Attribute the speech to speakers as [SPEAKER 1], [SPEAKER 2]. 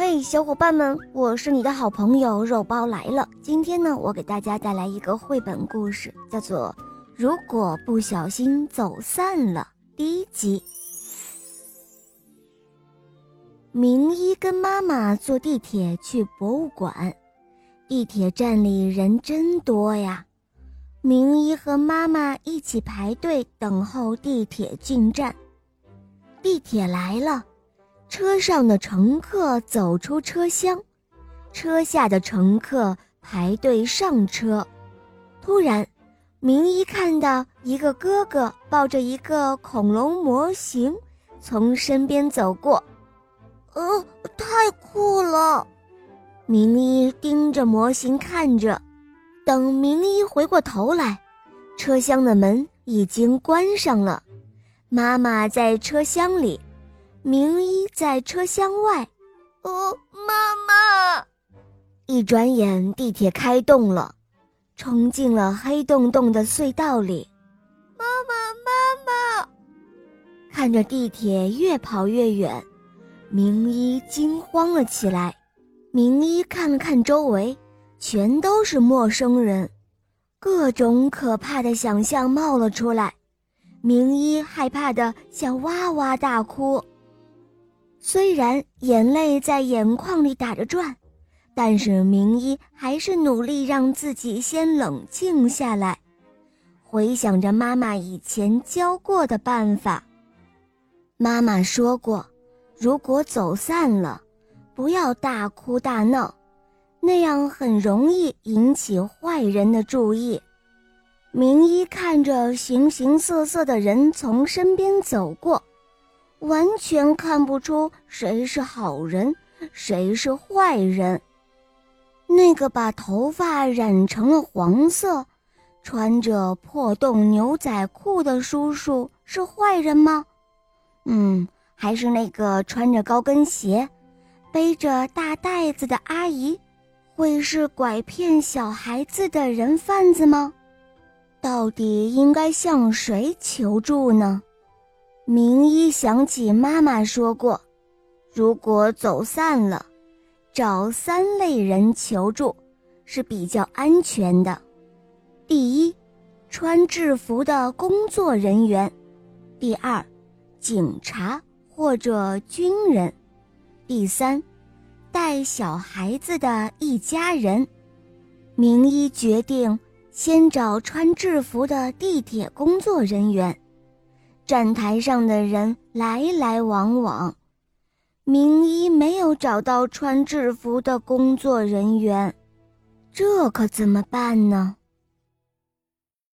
[SPEAKER 1] 嘿，小伙伴们，我是你的好朋友肉包来了。今天呢，我给大家带来一个绘本故事，叫做《如果不小心走散了》第一集。明一跟妈妈坐地铁去博物馆，地铁站里人真多呀。明一和妈妈一起排队等候地铁进站。地铁来了。车上的乘客走出车厢，车下的乘客排队上车。突然，明一看到一个哥哥抱着一个恐龙模型从身边走过，呃，太酷了！明一盯着模型看着。等明一回过头来，车厢的门已经关上了，妈妈在车厢里。明一在车厢外，
[SPEAKER 2] 哦，妈妈！
[SPEAKER 1] 一转眼，地铁开动了，冲进了黑洞洞的隧道里。
[SPEAKER 2] 妈妈，妈妈！
[SPEAKER 1] 看着地铁越跑越远，明一惊慌了起来。明一看了看周围，全都是陌生人，各种可怕的想象冒了出来。明一害怕的想哇哇大哭。虽然眼泪在眼眶里打着转，但是明一还是努力让自己先冷静下来，回想着妈妈以前教过的办法。妈妈说过，如果走散了，不要大哭大闹，那样很容易引起坏人的注意。明一看着形形色色的人从身边走过。完全看不出谁是好人，谁是坏人。那个把头发染成了黄色，穿着破洞牛仔裤的叔叔是坏人吗？嗯，还是那个穿着高跟鞋、背着大袋子的阿姨，会是拐骗小孩子的人贩子吗？到底应该向谁求助呢？明一想起妈妈说过，如果走散了，找三类人求助是比较安全的。第一，穿制服的工作人员；第二，警察或者军人；第三，带小孩子的一家人。明一决定先找穿制服的地铁工作人员。站台上的人来来往往，明一没有找到穿制服的工作人员，这可怎么办呢？